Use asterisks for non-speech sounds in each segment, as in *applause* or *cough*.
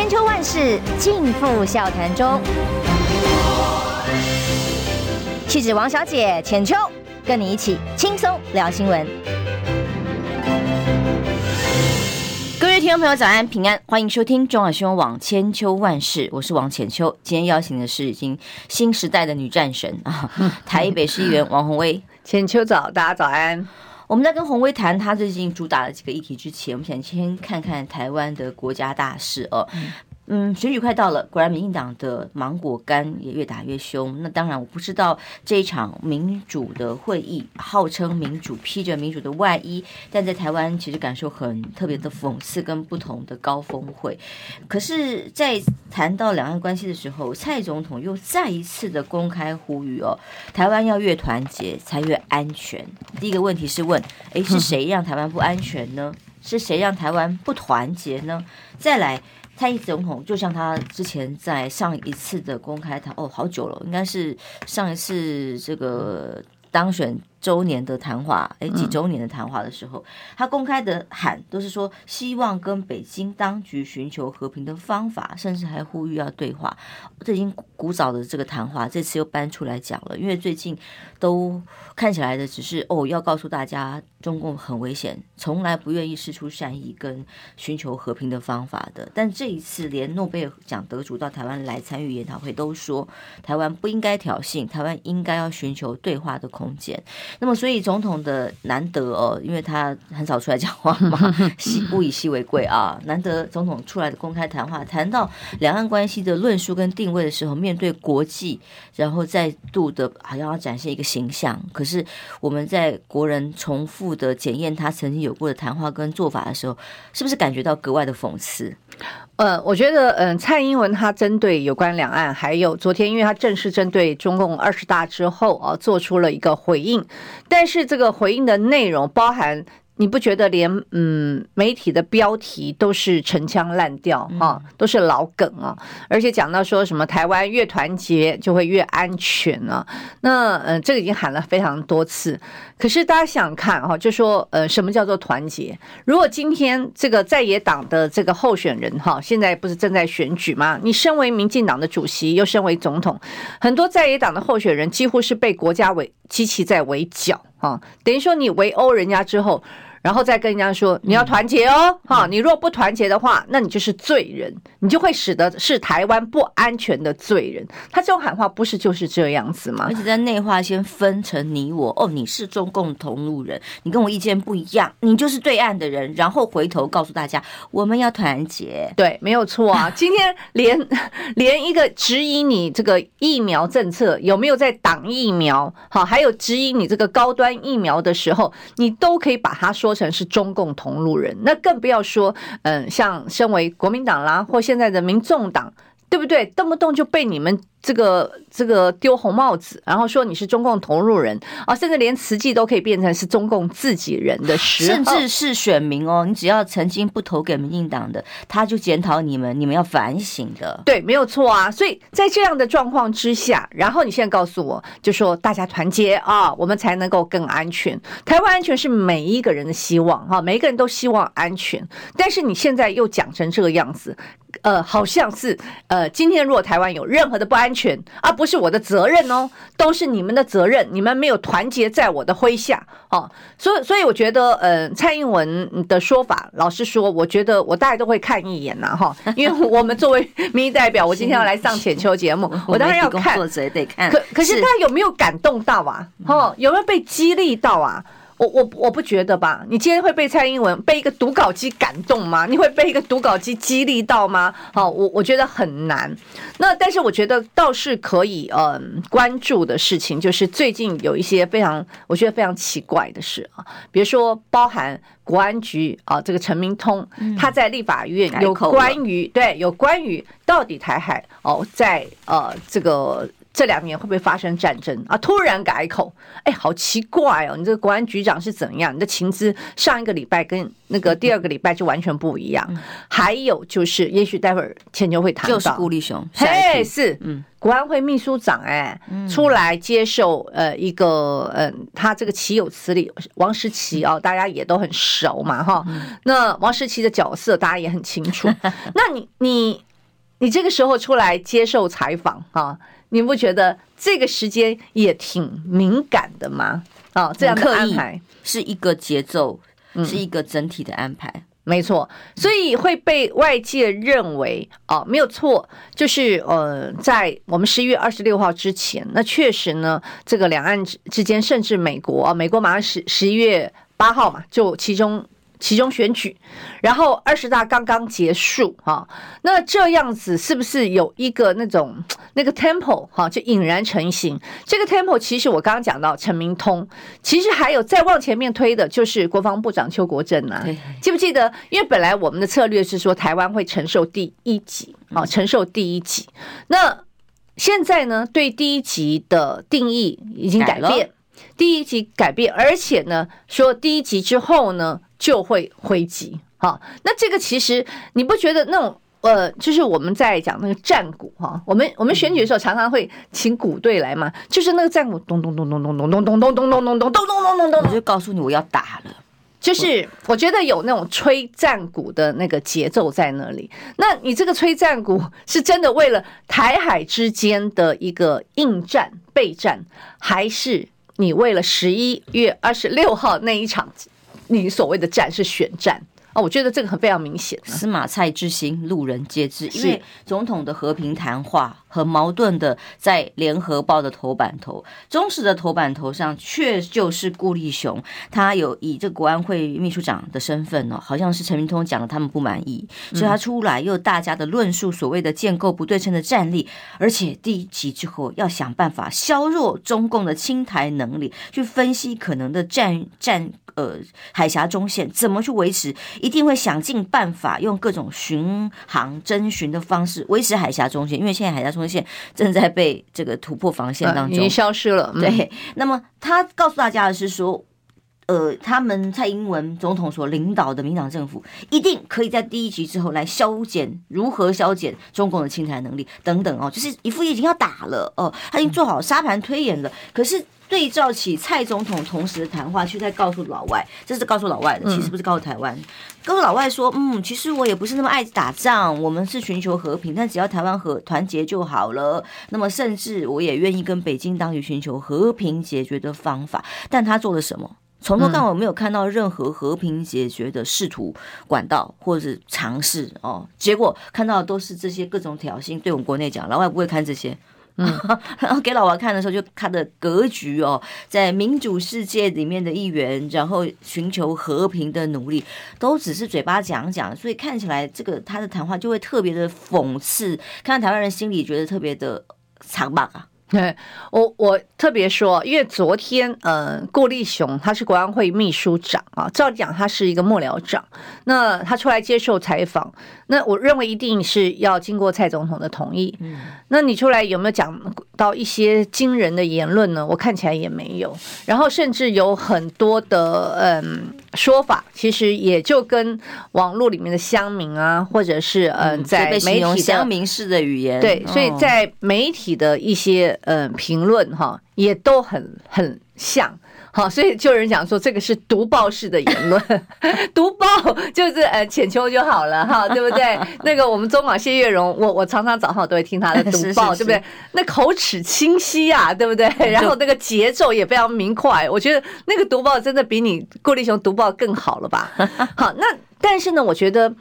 千秋万世尽付笑谈中。气质王小姐浅秋，跟你一起轻松聊新闻。各位听众朋友，早安平安，欢迎收听中广新闻网千秋万世，我是王浅秋。今天邀请的是已经新时代的女战神啊，*laughs* 台北市议员王宏威。*laughs* 浅秋早，大家早安。我们在跟洪威谈他最近主打的几个议题之前，我们想先看看台湾的国家大事哦。嗯，选举快到了，果然民进党的芒果干也越打越凶。那当然，我不知道这一场民主的会议，号称民主，披着民主的外衣，但在台湾其实感受很特别的讽刺跟不同的高峰会。可是，在谈到两岸关系的时候，蔡总统又再一次的公开呼吁哦，台湾要越团结才越安全。第一个问题是问，诶，是谁让台湾不安全呢？是谁让台湾不团结呢？再来。蔡总统就像他之前在上一次的公开谈，哦，好久了，应该是上一次这个当选。周年的谈话，诶，几周年的谈话的时候，他公开的喊都是说希望跟北京当局寻求和平的方法，甚至还呼吁要对话。这已经古早的这个谈话，这次又搬出来讲了，因为最近都看起来的只是哦，要告诉大家中共很危险，从来不愿意释出善意跟寻求和平的方法的。但这一次，连诺贝尔奖得主到台湾来参与研讨会，都说台湾不应该挑衅，台湾应该要寻求对话的空间。那么，所以总统的难得哦，因为他很少出来讲话嘛，*laughs* 稀物以稀为贵啊。难得总统出来的公开谈话，谈到两岸关系的论述跟定位的时候，面对国际，然后再度的好像要展现一个形象。可是我们在国人重复的检验他曾经有过的谈话跟做法的时候，是不是感觉到格外的讽刺？呃，我觉得，嗯，蔡英文他针对有关两岸，还有昨天，因为他正式针对中共二十大之后啊，做出了一个回应，但是这个回应的内容包含。你不觉得连嗯媒体的标题都是陈腔滥调哈，都是老梗啊，而且讲到说什么台湾越团结就会越安全啊，那呃这个已经喊了非常多次，可是大家想看哈，就说呃什么叫做团结？如果今天这个在野党的这个候选人哈，现在不是正在选举吗？你身为民进党的主席，又身为总统，很多在野党的候选人几乎是被国家围机器在围剿啊，等于说你围殴人家之后。然后再跟人家说，你要团结哦，哈、嗯！你若不团结的话，那你就是罪人，你就会使得是台湾不安全的罪人。他这种喊话不是就是这样子吗？而且在内化先分成你我哦，你是中共同路人，你跟我意见不一样，你就是对岸的人。然后回头告诉大家，我们要团结，对，没有错啊。*laughs* 今天连连一个质疑你这个疫苗政策有没有在挡疫苗，好，还有质疑你这个高端疫苗的时候，你都可以把它说。说成是中共同路人，那更不要说，嗯，像身为国民党啦，或现在的民众党，对不对？动不动就被你们。这个这个丢红帽子，然后说你是中共同路人啊，甚至连慈济都可以变成是中共自己人的时候，甚至是选民哦，你只要曾经不投给民进党的，他就检讨你们，你们要反省的。对，没有错啊。所以在这样的状况之下，然后你现在告诉我，就说大家团结啊，我们才能够更安全。台湾安全是每一个人的希望哈，每一个人都希望安全。但是你现在又讲成这个样子，呃，好像是呃，今天如果台湾有任何的不安，安全，而不是我的责任哦，都是你们的责任。你们没有团结在我的麾下哦，所以，所以我觉得，呃，蔡英文的说法，老实说，我觉得我大概都会看一眼呐，哈，因为我们作为民意代表，我今天要来上浅秋节目，我当然要看，可可是他有没有感动到啊？哦，有没有被激励到啊？我我我不觉得吧？你今天会被蔡英文被一个读稿机感动吗？你会被一个读稿机激励到吗？好，我我觉得很难。那但是我觉得倒是可以，嗯，关注的事情就是最近有一些非常我觉得非常奇怪的事啊，比如说包含国安局啊，这个陈明通他在立法院有关于对有关于到底台海哦，在呃这个。这两年会不会发生战争啊？突然改口，哎，好奇怪哦！你这个国安局长是怎样？你的情资上一个礼拜跟那个第二个礼拜就完全不一样。还有就是，也许待会儿浅秋会谈到，就是顾立雄，嘿，是，嗯，国安会秘书长哎，出来接受呃一个呃，他这个岂有此理？王石奇哦，大家也都很熟嘛哈。那王石奇的角色大家也很清楚。那你你。你这个时候出来接受采访啊，你不觉得这个时间也挺敏感的吗？啊，这样的安排是一个节奏，是一个整体的安排。嗯没错，所以会被外界认为哦，没有错，就是呃，在我们十一月二十六号之前，那确实呢，这个两岸之之间，甚至美国啊，美国马上十十一月八号嘛，就其中。其中选举，然后二十大刚刚结束哈，那这样子是不是有一个那种 *tsk* 那个 temple 哈，就引然成型？这个 temple 其实我刚刚讲到陈明通，其实还有再往前面推的就是国防部长邱国正呐、啊，记不记得？因为本来我们的策略是说台湾会承受第一级啊，承受第一级。那现在呢，对第一级的定义已经改变，第一级改变，而且呢，说第一级之后呢。就会挥击，好，那这个其实你不觉得那种呃，就是我们在讲那个战鼓哈，我们我们选举的时候常常会请鼓队来嘛，就是那个战鼓咚咚咚咚咚咚咚咚咚咚咚咚咚咚咚咚咚，我就告诉你我要打了，就是我觉得有那种吹战鼓的那个节奏在那里。那你这个吹战鼓是真的为了台海之间的一个应战备战，还是你为了十一月二十六号那一场？你所谓的战是选战啊，我觉得这个很非常明显。司马蔡之心，路人皆知。因为总统的和平谈话很矛盾的，在联合报的头版头，中时的头版头上却就是顾立雄，他有以这个国安会秘书长的身份哦，好像是陈明通讲的，他们不满意，所以他出来又大家的论述所谓的建构不对称的战力，而且第一集之后要想办法削弱中共的清台能力，去分析可能的战战。呃，海峡中线怎么去维持？一定会想尽办法用各种巡航征巡的方式维持海峡中线，因为现在海峡中线正在被这个突破防线当中，已经消失了。对，那么他告诉大家的是说，呃，他们蔡英文总统所领导的民党政府一定可以在第一局之后来削减如何削减中共的侵台能力等等哦，就是一副已经要打了哦，他已经做好沙盘推演了，可是。对照起蔡总统同时的谈话，却在告诉老外，这是告诉老外的，其实不是告诉台湾。告诉老外说，嗯，其实我也不是那么爱打仗，我们是寻求和平，但只要台湾和团结就好了。那么，甚至我也愿意跟北京当局寻求和平解决的方法。但他做了什么？从头到尾没有看到任何和平解决的试图管道或者是尝试哦。结果看到的都是这些各种挑衅。对我们国内讲，老外不会看这些。嗯，*laughs* 然后给老王看的时候，就他的格局哦，在民主世界里面的一员，然后寻求和平的努力，都只是嘴巴讲讲，所以看起来这个他的谈话就会特别的讽刺，看到台湾人心里觉得特别的苍白啊。*laughs* 对，我我特别说，因为昨天，呃，郭立雄他是国安会秘书长啊，照理讲他是一个幕僚长，那他出来接受采访，那我认为一定是要经过蔡总统的同意。嗯，那你出来有没有讲到一些惊人的言论呢？我看起来也没有，然后甚至有很多的嗯说法，其实也就跟网络里面的乡民啊，或者是嗯在媒体的乡民式的语言，对，所以在媒体的一些。嗯，评论哈也都很很像，好，所以就有人讲说这个是读报式的言论，*laughs* 读报就是呃浅秋就好了哈，对不对？*laughs* 那个我们中广谢月容，我我常常早上都会听他的 *laughs* 读报，对不对？那口齿清晰啊，对不对？然后那个节奏也非常明快，我觉得那个读报真的比你顾立雄读报更好了吧？好，那但是呢，我觉得。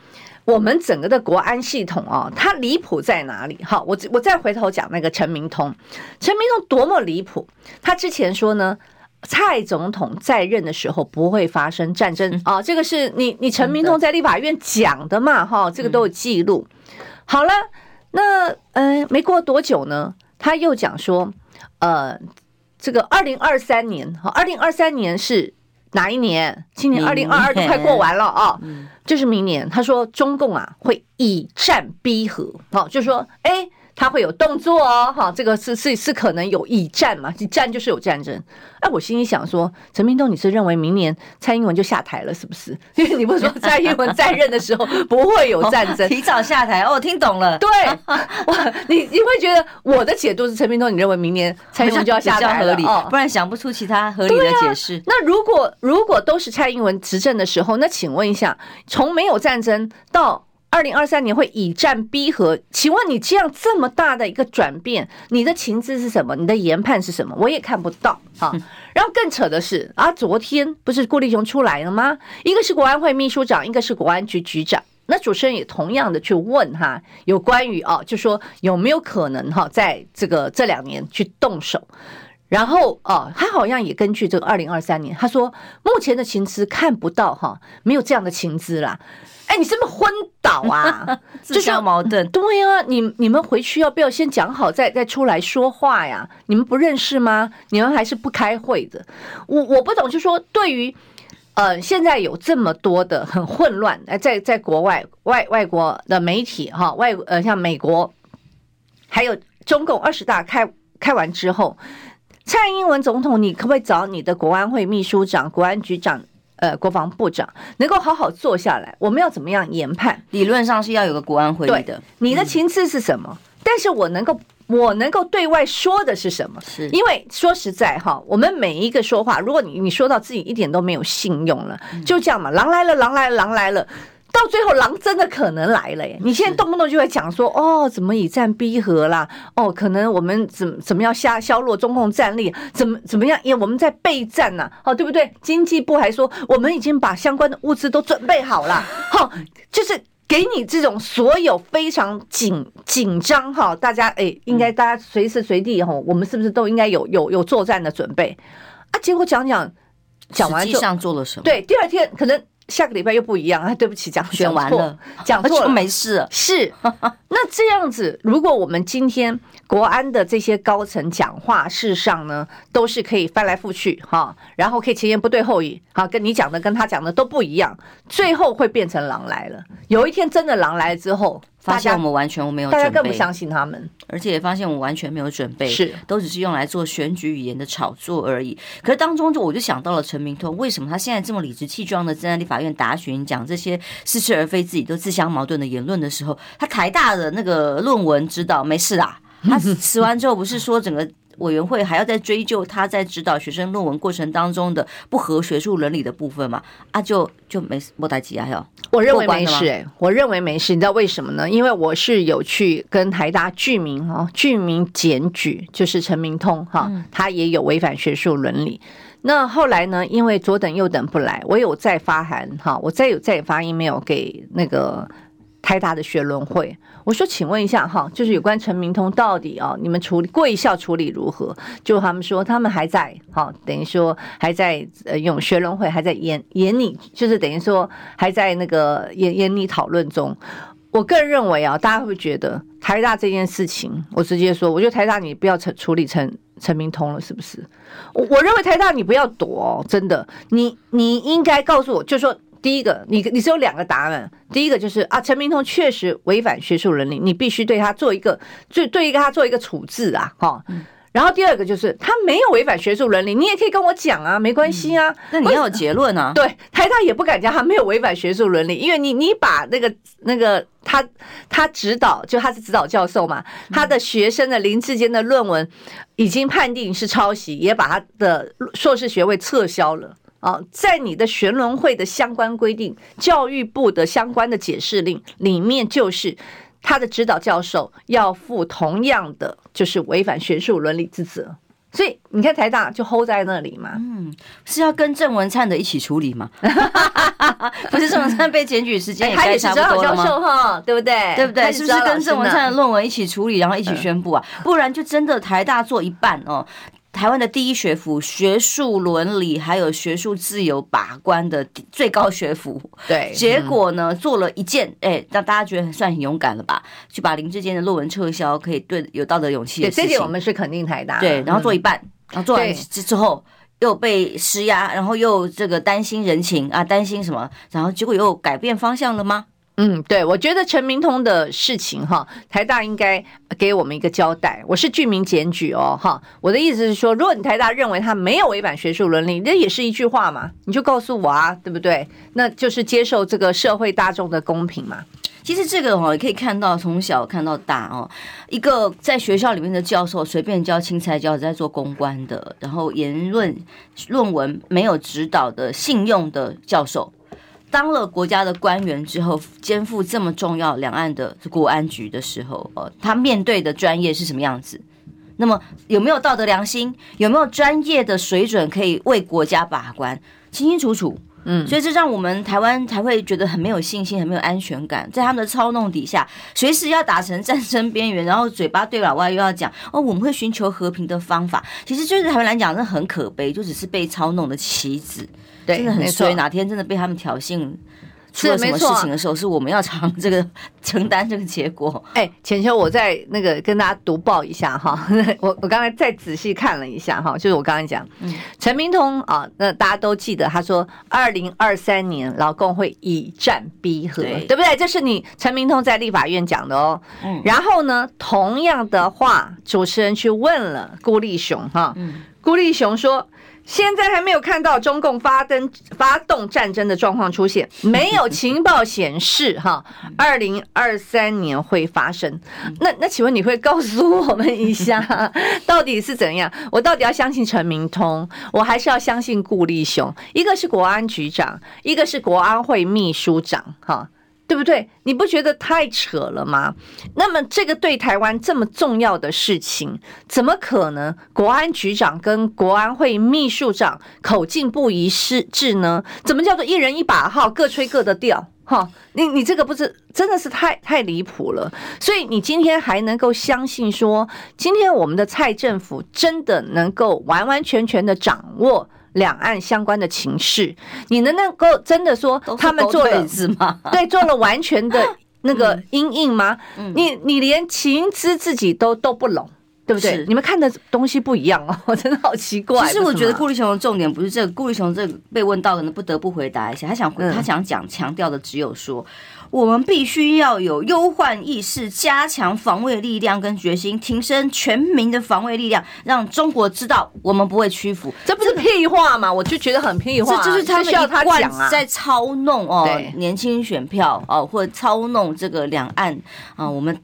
我们整个的国安系统啊，它离谱在哪里？好，我我再回头讲那个陈明通，陈明通多么离谱！他之前说呢，蔡总统在任的时候不会发生战争啊，这个是你你陈明通在立法院讲的嘛？哈，这个都有记录。好了，那嗯，没过多久呢，他又讲说，呃，这个二零二三年，哈，二零二三年是。哪一年？今年二零二二都快过完了啊，就是明年。他说中共啊会以战逼和，好，就是说，哎。他会有动作哦，哈，这个是是是可能有以战嘛？战就是有战争。哎，我心里想说，陈明东，你是认为明年蔡英文就下台了，是不是？*laughs* 因为你不是说蔡英文在任的时候不会有战争，*laughs* 提早下台？哦，听懂了。对，哇你你会觉得我的解读是陈明东，你认为明年蔡英文就要下台了，哦，不然想不出其他合理的解释。那如果如果都是蔡英文执政的时候，那请问一下，从没有战争到二零二三年会以战逼和，请问你这样这么大的一个转变，你的情资是什么？你的研判是什么？我也看不到啊。*laughs* 然后更扯的是啊，昨天不是顾立雄出来了吗？一个是国安会秘书长，一个是国安局局长。那主持人也同样的去问哈，有关于哦，就说有没有可能哈，在这个这两年去动手。然后哦，他好像也根据这个二零二三年，他说目前的情资看不到哈，没有这样的情资啦。哎，你是不是昏倒啊？*laughs* 自相矛盾。对呀、啊，你你们回去要不要先讲好，再再出来说话呀？你们不认识吗？你们还是不开会的？我我不懂，就说对于呃，现在有这么多的很混乱，哎，在在国外外外国的媒体哈，外呃像美国，还有中共二十大开开完之后，蔡英文总统，你可不可以找你的国安会秘书长、国安局长？呃，国防部长能够好好坐下来，我们要怎么样研判？理论上是要有个国安会议的。你的情资是什么？嗯、但是我能够，我能够对外说的是什么？是因为说实在哈，我们每一个说话，如果你你说到自己一点都没有信用了，就这样嘛，狼来了，狼来了，狼来了。到最后，狼真的可能来了耶！你现在动不动就会讲说，哦，怎么以战逼和啦？哦，可能我们怎怎么样下削弱中共战力？怎么怎么样？因为我们在备战呐，哦，对不对？经济部还说，我们已经把相关的物资都准备好了，好，*laughs* 就是给你这种所有非常紧紧张哈，大家哎，应该大家随时随地哈，我们是不是都应该有有有作战的准备啊？结果讲讲讲完就实做了什么？对，第二天可能。下个礼拜又不一样啊！对不起，讲选完了，讲错了，没事。是，*laughs* 那这样子，如果我们今天国安的这些高层讲话，事实上呢，都是可以翻来覆去哈，然后可以前言不对后语，哈，跟你讲的跟他讲的都不一样，最后会变成狼来了。有一天真的狼来了之后。发现我们完全没有准备，大家更不相信他们，而且也发现我们完全没有准备，是都只是用来做选举语言的炒作而已。可是当中就我就想到了陈明通，为什么他现在这么理直气壮的站在立法院答询，讲这些似是而非、自己都自相矛盾的言论的时候，他台大的那个论文知道没事啦，他 *laughs* 辞完之后不是说整个。委员会还要再追究他在指导学生论文过程当中的不合学术伦理的部分嘛？啊就，就就没莫代吉啊，哟，我认为没事，欸，我认为没事，你知道为什么呢？因为我是有去跟台大具名哈，具名检举，就是陈明通哈，他也有违反学术伦理。那后来呢？因为左等右等不来，我有再发函哈，我再有再发 email 给那个。台大的学伦会，我说，请问一下哈，就是有关陈明通到底啊，你们处理贵校处理如何？就他们说他们还在哈，等于说还在呃用学伦会还在研研拟，就是等于说还在那个研研拟讨论中。我个人认为啊，大家会觉得台大这件事情，我直接说，我觉得台大你不要陈处理陈陈明通了，是不是？我我认为台大你不要躲哦，真的，你你应该告诉我，就说。第一个，你你只有两个答案。第一个就是啊，陈明通确实违反学术伦理，你必须对他做一个，就对一个他做一个处置啊，哈。然后第二个就是他没有违反学术伦理，你也可以跟我讲啊，没关系啊。那你要有结论啊。对，台大也不敢讲他没有违反学术伦理，因为你你把那个那个他他指导就他是指导教授嘛，他的学生的林志坚的论文已经判定是抄袭，也把他的硕士学位撤销了。啊，在你的学伦会的相关规定，教育部的相关的解释令里面，就是他的指导教授要负同样的，就是违反学术伦理之责。所以你看台大就 hold 在那里嘛，嗯，是要跟郑文灿的一起处理吗？*laughs* 不是郑文灿被检举时间也该差不多了吗？哈，对不对？对不对？是不是跟郑文灿的论文一起处理，然后一起宣布啊？不然就真的台大做一半哦。台湾的第一学府，学术伦理还有学术自由把关的最高学府，对，结果呢，做了一件，哎，让大家觉得算很勇敢了吧？去把林志坚的论文撤销，可以对有道德勇气的事情。这点我们是肯定台大。对，然后做一半，然后做完之之后又被施压，然后又这个担心人情啊，担心什么？然后结果又改变方向了吗？嗯，对，我觉得陈明通的事情哈，台大应该给我们一个交代。我是具名检举哦，哈，我的意思是说，如果你台大认为他没有违反学术伦理，那也是一句话嘛，你就告诉我啊，对不对？那就是接受这个社会大众的公平嘛。其实这个哦，也可以看到从小看到大哦，一个在学校里面的教授随便教青菜教，在做公关的，然后言论论文没有指导的信用的教授。当了国家的官员之后，肩负这么重要两岸的国安局的时候，呃，他面对的专业是什么样子？那么有没有道德良心？有没有专业的水准可以为国家把关？清清楚楚。嗯，所以这让我们台湾才会觉得很没有信心，很没有安全感，在他们的操弄底下，随时要打成战争边缘，然后嘴巴对老外又要讲哦，我们会寻求和平的方法。其实就是台湾来讲，那很可悲，就只是被操弄的棋子，真的很衰。哪天真的被他们挑衅。出了什么事情的时候，是我们要尝这个 *laughs* 承担这个结果。哎，浅秋，我再那个跟大家读报一下哈，*laughs* 我我刚才再仔细看了一下哈，就是我刚才讲，陈明通啊，那大家都记得他说，二零二三年劳工会以战逼和，对不对？这是你陈明通在立法院讲的哦。然后呢，同样的话，主持人去问了顾立雄哈，顾立雄说。现在还没有看到中共发登发动战争的状况出现，*laughs* 没有情报显示哈，二零二三年会发生。那那请问你会告诉我们一下，*laughs* 到底是怎样？我到底要相信陈明通，我还是要相信顾立雄？一个是国安局长，一个是国安会秘书长，哈。对不对？你不觉得太扯了吗？那么这个对台湾这么重要的事情，怎么可能国安局长跟国安会秘书长口径不一致呢？怎么叫做一人一把号，各吹各的调？哈，你你这个不是真的是太太离谱了。所以你今天还能够相信说，今天我们的蔡政府真的能够完完全全的掌握？两岸相关的情势，你能能够真的说他们做了吗？*laughs* 对，做了完全的 *laughs* 那个阴影吗？你你连情资自己都都不拢，对不对？你们看的东西不一样哦，*laughs* 我真的好奇怪。其实我觉得顾立雄的重点不是这个，顾立雄这个被问到，可能不得不回答一下。他想他想讲强调的只有说。我们必须要有忧患意识，加强防卫力量跟决心，提升全民的防卫力量，让中国知道我们不会屈服。这不是屁话吗？我就觉得很屁话。这就是他们一贯在操弄哦，年轻选票哦，或者操弄这个两岸啊，我们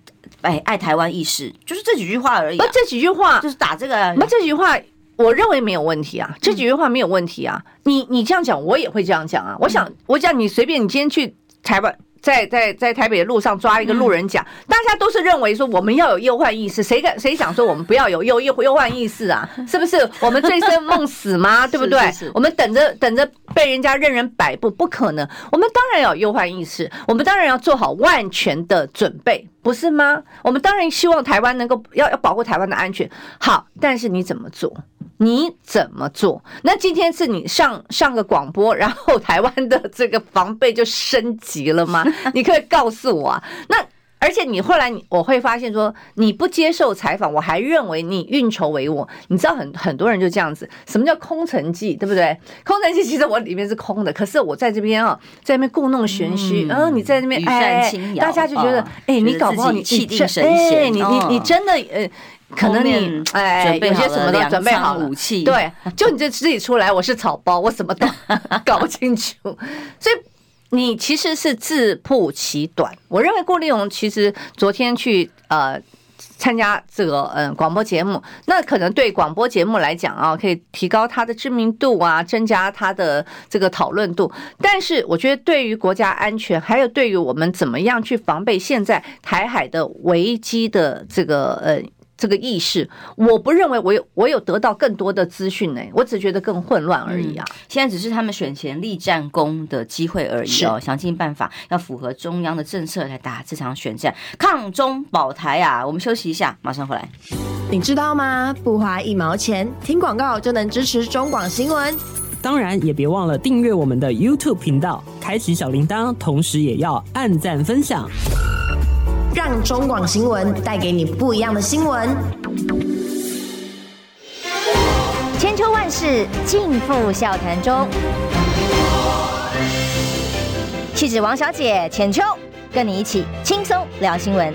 哎爱台湾意识，就是这几句话而已。那，这几句话就是打这个。那，这几句话我认为没有问题啊，这几句话没有问题啊。你你这样讲，我也会这样讲啊。我想，我讲你随便，你今天去台湾。在在在台北的路上抓一个路人甲，大家都是认为说我们要有忧患意识，谁敢谁想说我们不要有忧忧忧患意识啊？*laughs* 是不是？我们醉生梦死吗？*laughs* 对不对？我们等着等着被人家任人摆布，不可能。我们当然要有忧患意识，我们当然要做好万全的准备，不是吗？我们当然希望台湾能够要要保护台湾的安全。好，但是你怎么做？你怎么做？那今天是你上上个广播，然后台湾的这个防备就升级了吗？*laughs* 你可以告诉我啊。那而且你后来你我会发现说你不接受采访，我还认为你运筹帷幄。你知道很很多人就这样子，什么叫空城计，对不对？空城计其实我里面是空的，可是我在这边啊，在那边故弄玄虚，然后你在那边哎，大家就觉得哎，你搞不好你气定神闲，你你你真的呃。可能你哎，有些什么都准备好了，武器对，就你这自己出来，我是草包，我什么都 *laughs* 搞不清楚，所以你其实是自曝其短。我认为顾立勇其实昨天去呃参加这个嗯广播节目，那可能对广播节目来讲啊，可以提高他的知名度啊，增加他的这个讨论度。但是我觉得对于国家安全，还有对于我们怎么样去防备现在台海的危机的这个呃。这个意识，我不认为我有我有得到更多的资讯呢，我只觉得更混乱而已啊。现在只是他们选前立战功的机会而已哦，想尽办法要符合中央的政策来打这场选战，抗中保台啊！我们休息一下，马上回来。你知道吗？不花一毛钱，听广告就能支持中广新闻。当然，也别忘了订阅我们的 YouTube 频道，开启小铃铛，同时也要按赞分享。让中广新闻带给你不一样的新闻。千秋万世尽付笑谈中。气质王小姐浅秋，跟你一起轻松聊新闻。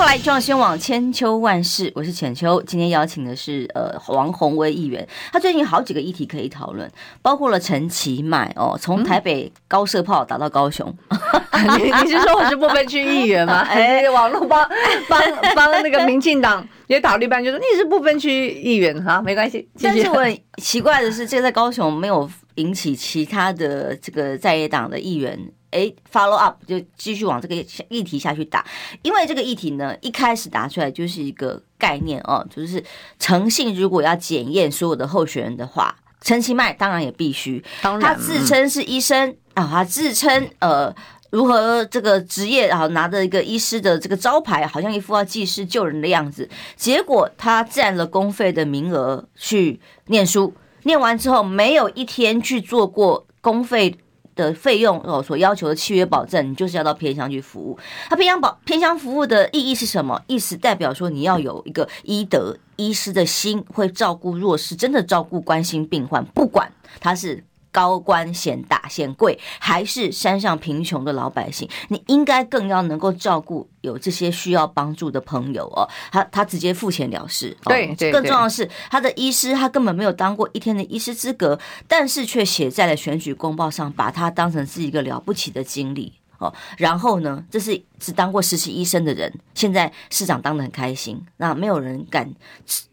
欢迎回来，中央新闻网千秋万世，我是浅秋。今天邀请的是呃王宏威议员，他最近好几个议题可以讨论，包括了陈其迈哦，从台北高射炮打到高雄。*laughs* 嗯、你你是说我是不分区议员吗？*laughs* 哎，网络帮帮帮那个民进党也打绿班，就说你是不分区议员哈，没关系。但是我很奇怪的是，这个在高雄没有。引起其他的这个在野党的议员。哎，follow up 就继续往这个议题下去打，因为这个议题呢，一开始打出来就是一个概念哦，就是诚信如果要检验所有的候选人的话，陈其迈当然也必须，当然。他自称是医生啊，他自称呃如何这个职业然后，拿着一个医师的这个招牌，好像一副要济世救人的样子，结果他占了公费的名额去念书，念完之后没有一天去做过公费。的费用哦，所要求的契约保证，你就是要到偏乡去服务。他偏乡保偏乡服务的意义是什么？意思代表说你要有一个医德医师的心，会照顾弱势，真的照顾关心病患，不管他是。高官显大显贵，还是山上贫穷的老百姓，你应该更要能够照顾有这些需要帮助的朋友哦。他他直接付钱了事，对，对，对，更重要的是他的医师，他根本没有当过一天的医师资格，但是却写在了选举公报上，把他当成是一个了不起的经历。哦，然后呢？这是只当过实习医生的人，现在市长当的很开心，那没有人敢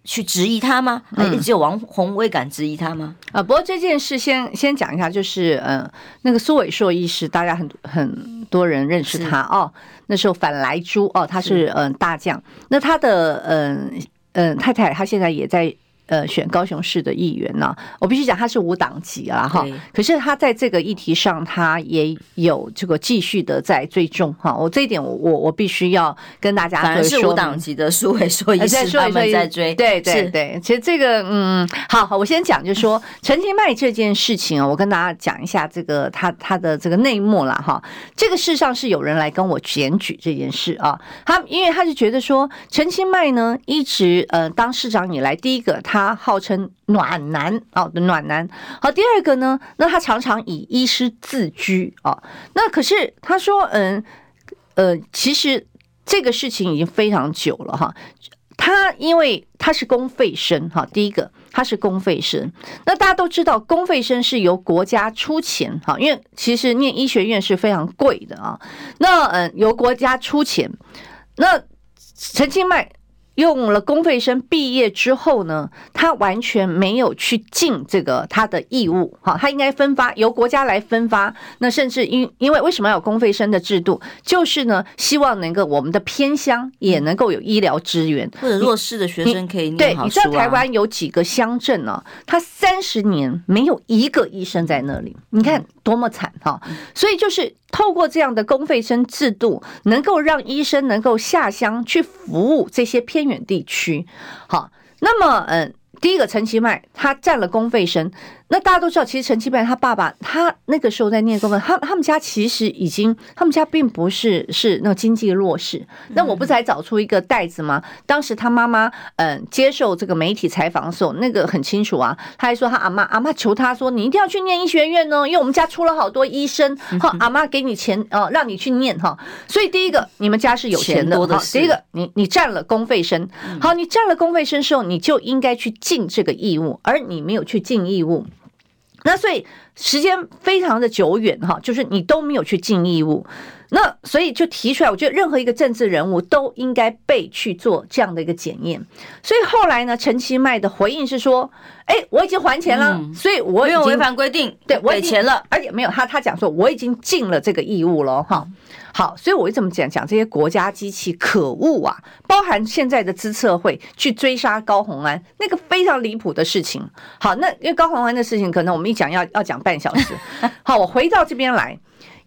去质疑他吗？嗯，只有王宏威敢质疑他吗？啊，不过这件事先先讲一下，就是呃，那个苏伟硕医师，大家很很多人认识他哦。那时候反莱猪哦，他是嗯、呃、大将，那他的嗯嗯、太太，他现在也在。呃，选高雄市的议员呢，我必须讲他是无党籍啊，哈。可是他在这个议题上，他也有这个继续的在追踪哈。我这一点我，我我我必须要跟大家说，是无党籍的苏伟硕医师他们在追，对对对。其实这个，嗯，好好，我先讲，就是说 *laughs* 陈其迈这件事情啊，我跟大家讲一下这个他他的这个内幕了哈。这个事上是有人来跟我检举这件事啊，他因为他是觉得说陈清迈呢一直呃当市长以来，第一个他。他号称暖男哦，暖男。好，第二个呢，那他常常以医师自居哦。那可是他说，嗯呃，其实这个事情已经非常久了哈。他因为他是公费生哈，第一个他是公费生。那大家都知道，公费生是由国家出钱哈，因为其实念医学院是非常贵的啊。那嗯，由国家出钱。那陈清迈。用了公费生毕业之后呢，他完全没有去尽这个他的义务，哈，他应该分发由国家来分发。那甚至因因为为什么要有公费生的制度？就是呢，希望能够我们的偏乡也能够有医疗资源，或者弱势的学生可以。对，你知道台湾有几个乡镇呢？他三十年没有一个医生在那里，你看多么惨哈！所以就是。透过这样的公费生制度，能够让医生能够下乡去服务这些偏远地区。好，那么，嗯，第一个陈其迈他占了公费生。那大家都知道，其实陈其迈他爸爸，他那个时候在念公费，他他们家其实已经，他们家并不是是那种经济弱势。那我不是还找出一个袋子吗？当时他妈妈嗯接受这个媒体采访的时候，那个很清楚啊，他还说他阿妈阿妈求他说，你一定要去念医学院哦，因为我们家出了好多医生，*laughs* 哈，阿妈给你钱哦，让你去念哈。所以第一个，你们家是有钱的，好，第一个你你占了公费生，好，你占了公费生之后，你就应该去尽这个义务，而你没有去尽义务。那所以时间非常的久远哈，就是你都没有去尽义务，那所以就提出来，我觉得任何一个政治人物都应该被去做这样的一个检验。所以后来呢，陈其迈的回应是说：“哎，我已经还钱了，所以我已经违反规定，对，我给钱了，而且没有他他讲说我已经尽了这个义务了哈。”好，所以我会这么讲讲这些国家机器可恶啊，包含现在的资策会去追杀高红安，那个非常离谱的事情。好，那因为高红安的事情，可能我们一讲要要讲半小时。*laughs* 好，我回到这边来，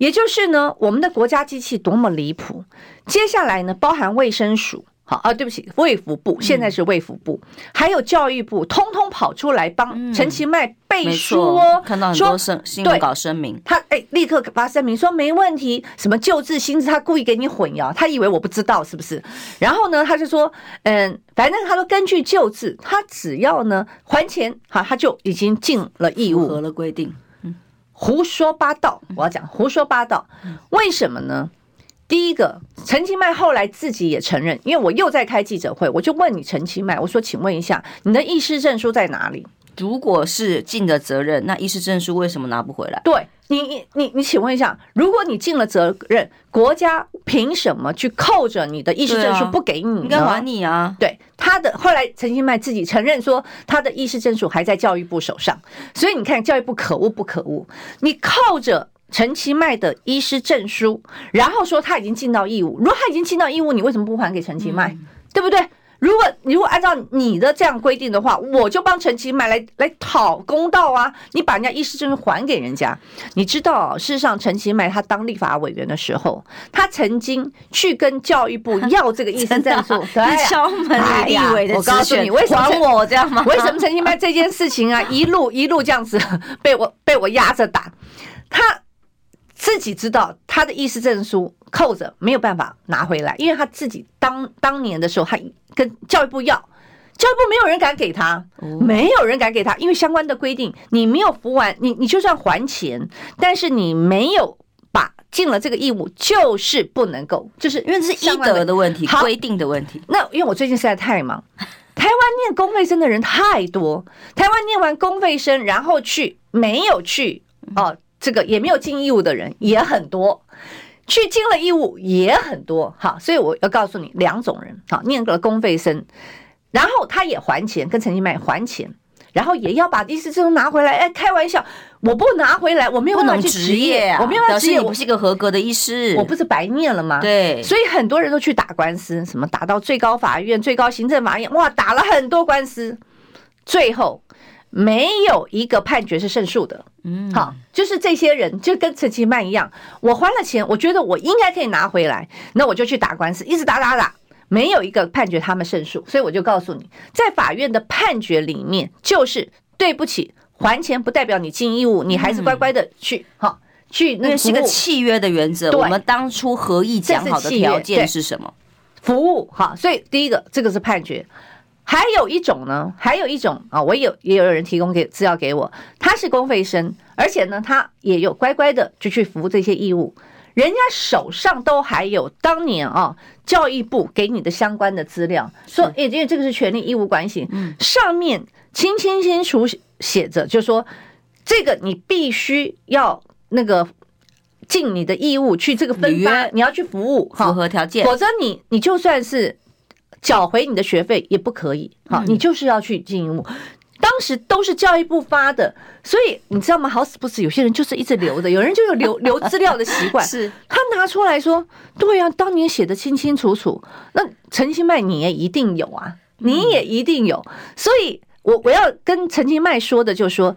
也就是呢，我们的国家机器多么离谱。接下来呢，包含卫生署。好啊，对不起，卫福部现在是卫福部，嗯、还有教育部，通通跑出来帮陈其迈背书哦。看到很多声新闻稿声明，他哎，立刻发声明说没问题，什么旧制新制，他故意给你混淆，他以为我不知道是不是？然后呢，他就说，嗯，反正他说根据旧制，他只要呢还钱，好，他就已经尽了义务，符合了规定。嗯，胡说八道，我要讲胡说八道，为什么呢？第一个，陈其迈后来自己也承认，因为我又在开记者会，我就问你陈其迈，我说，请问一下，你的医师证书在哪里？如果是尽的责任，那医师证书为什么拿不回来？对你，你，你，你，请问一下，如果你尽了责任，国家凭什么去扣着你的医师证书不给你？应该还你啊！对他的后来，陈其迈自己承认说，他的医师证书还在教育部手上，所以你看教育部可恶不可恶？你扣着陈其迈的医师证书，然后说他已经尽到义务，如果他已经尽到义务，你为什么不还给陈其迈？嗯、对不对？如果如果按照你的这样规定的话，我就帮陈其迈来来讨公道啊！你把人家医师证还给人家，你知道，事实上陈其迈他当立法委员的时候，他曾经去跟教育部要这个医师证书，*laughs* 对，敲门立委的。我告诉你，为什么还我这样吗？为什么陈其迈这件事情啊，一路一路这样子被我被我压着打？他自己知道他的医师证书扣着没有办法拿回来，因为他自己当当年的时候他。跟教育部要，教育部没有人敢给他，没有人敢给他，因为相关的规定，你没有服完，你你就算还钱，但是你没有把尽了这个义务，就是不能够，就是因为这是医德的问题，规定的问题。那因为我最近实在太忙，台湾念公费生的人太多，台湾念完公费生，然后去没有去哦，这个也没有尽义务的人也很多。去尽了义务也很多，好，所以我要告诉你两种人，好，念个公费生，然后他也还钱，跟陈其迈还钱，然后也要把医师证书拿回来。哎，开玩笑，我不拿回来，我没有办法去执业，啊，我没有办法执业，我不是一个合格的医师，我不是白念了吗？对，所以很多人都去打官司，什么打到最高法院、最高行政法院，哇，打了很多官司，最后。没有一个判决是胜诉的，嗯，好，就是这些人就跟陈其曼一样，我花了钱，我觉得我应该可以拿回来，那我就去打官司，一直打打打，没有一个判决他们胜诉，所以我就告诉你，在法院的判决里面，就是对不起，还钱不代表你尽义务，你还是乖乖的去，好，去，那是个契约的原则，我们当初合意讲好的条件是什么？服务，好，所以第一个，这个是判决。还有一种呢，还有一种啊，我有也有人提供给资料给我，他是公费生，而且呢，他也有乖乖的就去服务这些义务，人家手上都还有当年啊教育部给你的相关的资料，说，因为这个是权利义务关系，上面清清清楚写着，就说这个你必须要那个尽你的义务去这个分发，你要去服务，符合条件，否则你你就算是。缴回你的学费也不可以，好，你就是要去进义务。当时都是教育部发的，所以你知道吗？好死不死，有些人就是一直留的，有人就有留 *laughs* 留资料的习惯。是他拿出来说，对呀，当年写的清清楚楚。那陈清迈你也一定有啊，你也一定有。所以我我要跟陈清迈说的就是说，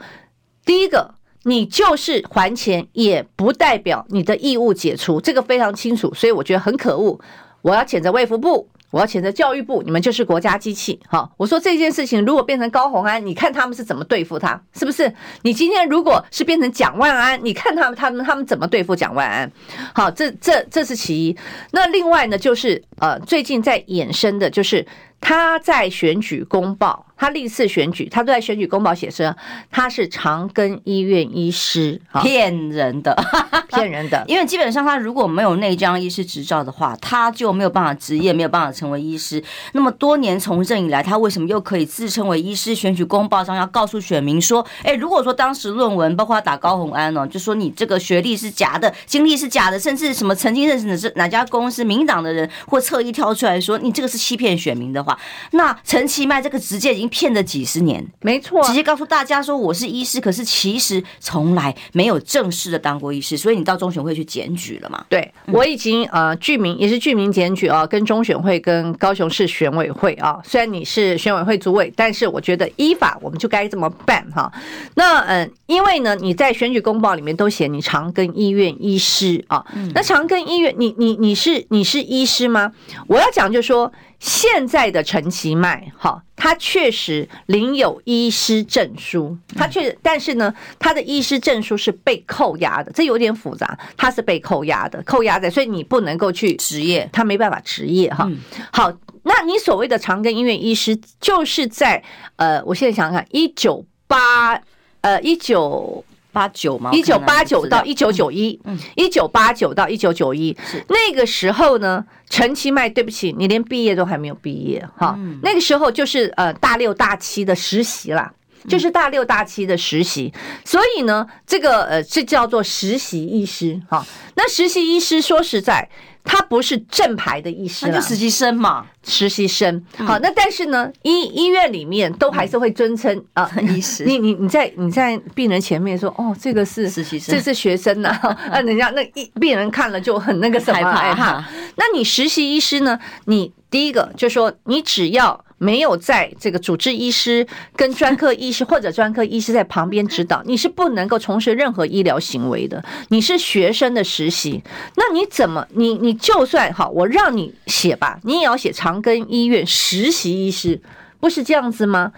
第一个，你就是还钱，也不代表你的义务解除，这个非常清楚。所以我觉得很可恶，我要谴责卫福部。我要谴责教育部，你们就是国家机器。好，我说这件事情如果变成高红安，你看他们是怎么对付他，是不是？你今天如果是变成蒋万安，你看他们他们他们怎么对付蒋万安？好，这这这是其一。那另外呢，就是呃，最近在衍生的就是。他在选举公报，他历次选举，他都在选举公报写说他是长庚医院医师，骗人的，*laughs* 骗人的。因为基本上他如果没有内张医师执照的话，他就没有办法执业，没有办法成为医师。那么多年从政以来，他为什么又可以自称为医师？选举公报上要告诉选民说，哎，如果说当时论文，包括打高红安哦，就说你这个学历是假的，经历是假的，甚至什么曾经认识的是哪家公司、民党的人，或侧翼挑出来说你这个是欺骗选民的话。那陈其迈这个直接已经骗了几十年，没错，直接告诉大家说我是医师，可是其实从来没有正式的当过医师，所以你到中选会去检举了嘛？对，我已经呃具名也是具名检举啊，跟中选会跟高雄市选委会啊，虽然你是选委会主委，但是我觉得依法我们就该这么办哈。那嗯，因为呢你在选举公报里面都写你长庚医院医师啊，那长庚医院你你你是你是医师吗？我要讲就是说。现在的陈其迈，哈，他确实领有医师证书，他确实，但是呢，他的医师证书是被扣押的，这有点复杂，他是被扣押的，扣押在，所以你不能够去执业，他没办法执业，哈。好，那你所谓的长庚医院医师，就是在呃，我现在想想看，一九八，呃，一九。八九嘛？一九八九到一九九一，嗯，一九八九到一九九一，那个时候呢。陈其迈，对不起，你连毕业都还没有毕业哈。那个时候就是呃大六大七的实习啦。就是大六大七的实习。所以呢，这个呃，这叫做实习医师哈。那实习医师说实在。他不是正牌的医师，那就实习生嘛，实习生。好，那但是呢，医医院里面都还是会尊称啊，*laughs* 医师。你你你在你在病人前面说，哦，这个是实习生，这是学生呐，*laughs* 啊，人家那一病人看了就很那个什么害怕。那你实习医师呢？你第一个就说，你只要。没有在这个主治医师跟专科医师或者专科医师在旁边指导，你是不能够从事任何医疗行为的。你是学生的实习，那你怎么你你就算好，我让你写吧，你也要写长庚医院实习医师，不是这样子吗？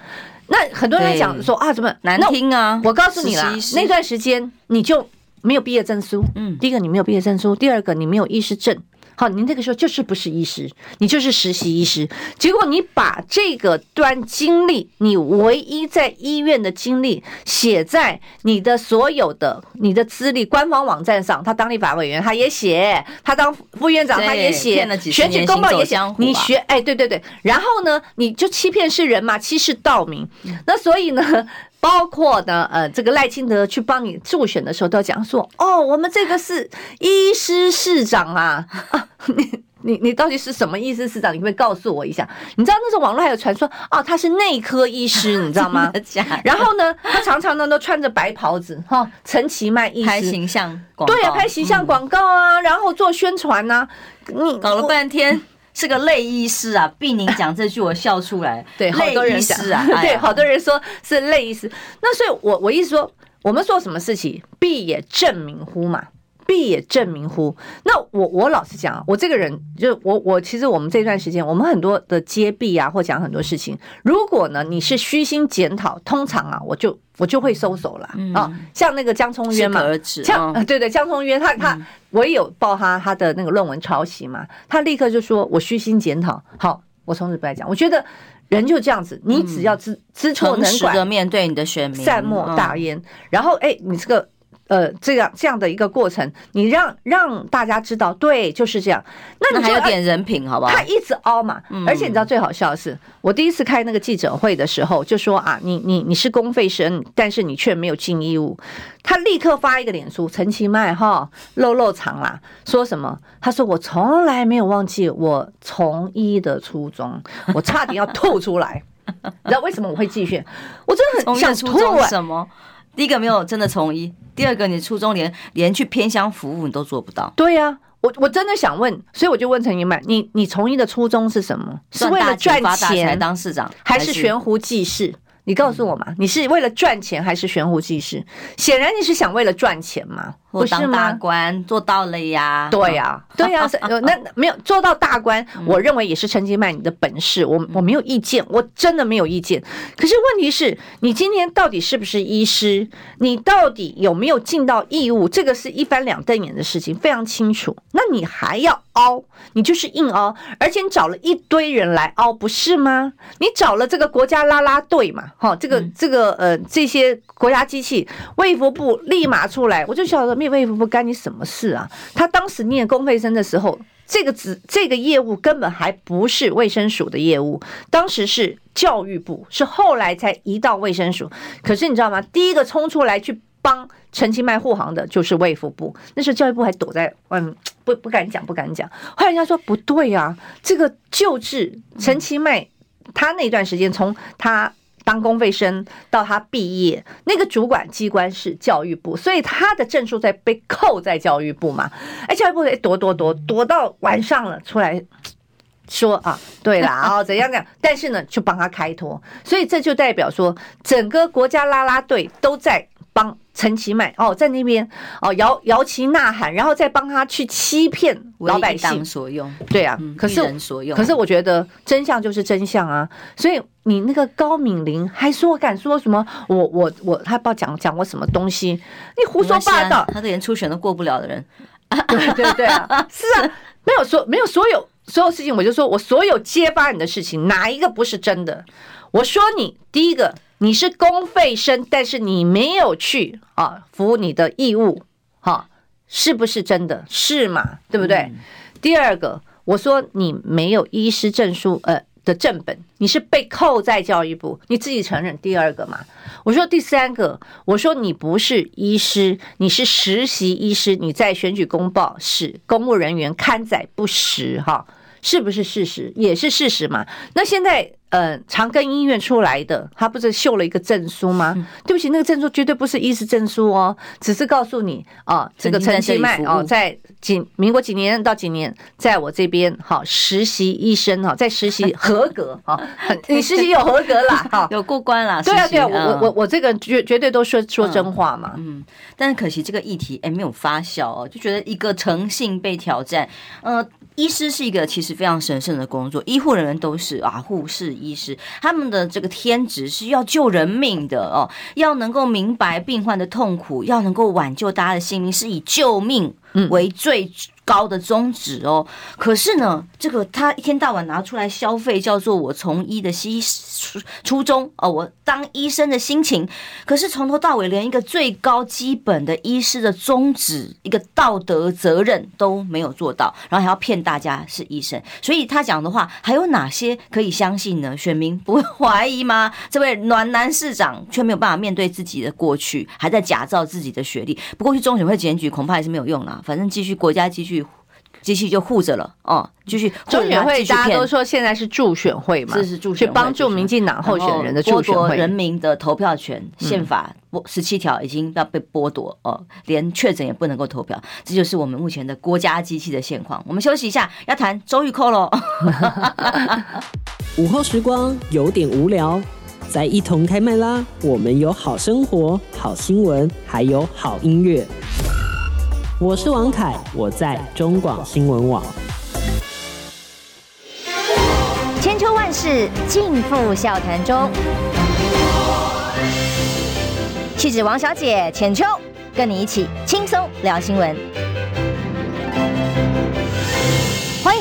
那很多人讲说啊，怎么难听啊？我告诉你了，那段时间你就没有毕业证书。嗯，第一个你没有毕业证书，第二个你没有医师证。好，你那个时候就是不是医师，你就是实习医师。结果你把这个段经历，你唯一在医院的经历写在你的所有的你的资历官方网站上。他当立法委员，他也写；他当副院长，他也写；选举公报也写。你学，哎，对对对。然后呢，你就欺骗世人嘛，欺世盗名。那所以呢？包括呢，呃，这个赖清德去帮你助选的时候，都要讲说，哦，我们这个是医师市长啊，*laughs* 啊，你你你到底是什么医师市长？你可以告诉我一下？你知道那时候网络还有传说，哦，他是内科医师，你知道吗？*laughs* 然后呢，他常常呢都穿着白袍子，哈、哦，陈其迈医师拍形象广告，对、啊，拍形象广告啊，嗯、然后做宣传呐、啊，你搞了半天。是个类医师啊，被您讲这句我笑出来。*laughs* 对，好多人讲啊，对，好多人说是类医师。那所以我，我我意思说，我们做什么事情，必也正明乎嘛。必也正明乎？那我我老实讲，我这个人就我我其实我们这段时间，我们很多的揭弊啊，或讲很多事情。如果呢你是虚心检讨，通常啊，我就我就会收手了、嗯、啊。像那个江聪渊嘛，像 *laughs* 对对江聪渊，他他、嗯、我也有报他他的那个论文抄袭嘛，他立刻就说我虚心检讨。好，我从此不再讲。我觉得人就这样子，你只要知知错能改的面对你的选民，善莫大焉。然后哎，你这个。呃，这样这样的一个过程，你让让大家知道，对，就是这样。那你还有点人品，好不好？他一直凹嘛，而且你知道最好笑的是，我第一次开那个记者会的时候，就说啊，你你你是公费生，但是你却没有尽义务。他立刻发一个脸书，陈其迈哈露露场啦，说什么？他说我从来没有忘记我从医的初衷，我差点要吐出来。你知道为什么我会继续？我真的很想吐什么？第一个没有真的从医，第二个你初衷连连去偏乡服务你都做不到。对呀、啊，我我真的想问，所以我就问陈云满，你你从医的初衷是什么？是为了赚钱当市长，还是悬壶济世？你告诉我嘛，你是为了赚钱还是悬壶济世？显然你是想为了赚钱嘛，不是大官做到了呀，对呀，*laughs* 对呀，那没有做到大官，我认为也是陈其迈你的本事，我我没有意见，我真的没有意见。可是问题是你今天到底是不是医师？你到底有没有尽到义务？这个是一翻两瞪眼的事情，非常清楚。那你还要凹，你就是硬凹，而且你找了一堆人来凹，不是吗？你找了这个国家拉拉队嘛。哈，这个这个呃，这些国家机器，卫福部立马出来，我就晓得，灭卫福部干你什么事啊？他当时念公费生的时候，这个职这个业务根本还不是卫生署的业务，当时是教育部，是后来才移到卫生署。可是你知道吗？第一个冲出来去帮陈其迈护航的就是卫福部，那时候教育部还躲在嗯，不不敢讲，不敢讲。后来人家说不对啊，这个救治陈其迈，他那段时间从他。当公费生到他毕业，那个主管机关是教育部，所以他的证书在被扣在教育部嘛。哎，教育部哎躲躲躲躲到晚上了，出来说啊，对啦，*laughs* 哦怎样怎样，但是呢就帮他开脱，所以这就代表说整个国家啦啦队都在帮。陈其迈哦，在那边哦摇摇旗呐喊，然后再帮他去欺骗老百姓所用。对啊，嗯、可是可是我觉得真相就是真相啊。所以你那个高敏玲还说敢说什么？我我我，他不知道讲讲过什么东西？你胡说八道！他连初选都过不了的人，*laughs* 对对对啊，*laughs* 是啊，没有说没有所有所有事情，我就说我所有揭发你的事情，哪一个不是真的？我说你第一个。你是公费生，但是你没有去啊，服务你的义务，哈、啊，是不是真的？是嘛？对不对？嗯、第二个，我说你没有医师证书，呃，的正本，你是被扣在教育部，你自己承认。第二个嘛，我说第三个，我说你不是医师，你是实习医师，你在选举公报是公务人员刊载不实，哈，是不是事实？也是事实嘛。那现在。呃，长庚医院出来的，他不是秀了一个证书吗？嗯、对不起，那个证书绝对不是医师证书哦，只是告诉你啊，这个陈其迈哦，在几民国几年到几年，在我这边好实习医生哈，在实习合格哈，*laughs* 你实习有合格啦，哈，*laughs* 有过关啦。对啊，对啊，我我我我这个绝绝对都说说真话嘛。嗯，但是可惜这个议题哎没有发酵哦，就觉得一个诚信被挑战。呃，医师是一个其实非常神圣的工作，医护人员都是啊，护士。医师他们的这个天职是要救人命的哦，要能够明白病患的痛苦，要能够挽救大家的性命，是以救命为最高的宗旨哦。可是呢，这个他一天到晚拿出来消费，叫做我从医的西初初衷哦，我当医生的心情。可是从头到尾，连一个最高基本的医师的宗旨，一个道德责任都没有做到，然后还要骗大家是医生。所以他讲的话还有哪些可以相信呢？选民不会怀疑吗？*laughs* 这位暖男市长却没有办法面对自己的过去，还在假造自己的学历。不过去中选会检举，恐怕也是没有用了。反正继续国家继续。继续就护着了哦，继续中选会大家都说现在是助选会嘛，是是助选会，去帮助民进党候选人的助选会，人民的投票权，宪法十七条已经要被剥夺哦，连确诊也不能够投票，这就是我们目前的国家机器的现况。我们休息一下，要谈周玉蔻喽。*laughs* 午后时光有点无聊，再一同开麦啦！我们有好生活、好新闻，还有好音乐。我是王凯，我在中广新闻网。千秋万世尽付笑谈中。气质王小姐浅秋，跟你一起轻松聊新闻。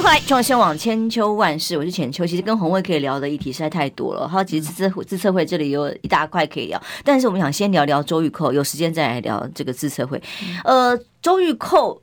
来，中广新网千秋万世，我是浅秋。其实跟红卫可以聊的议题实在太多了，好，其实自测自测会这里有一大块可以聊，但是我们想先聊聊周玉蔻，有时间再来聊这个自测会，呃。周玉蔻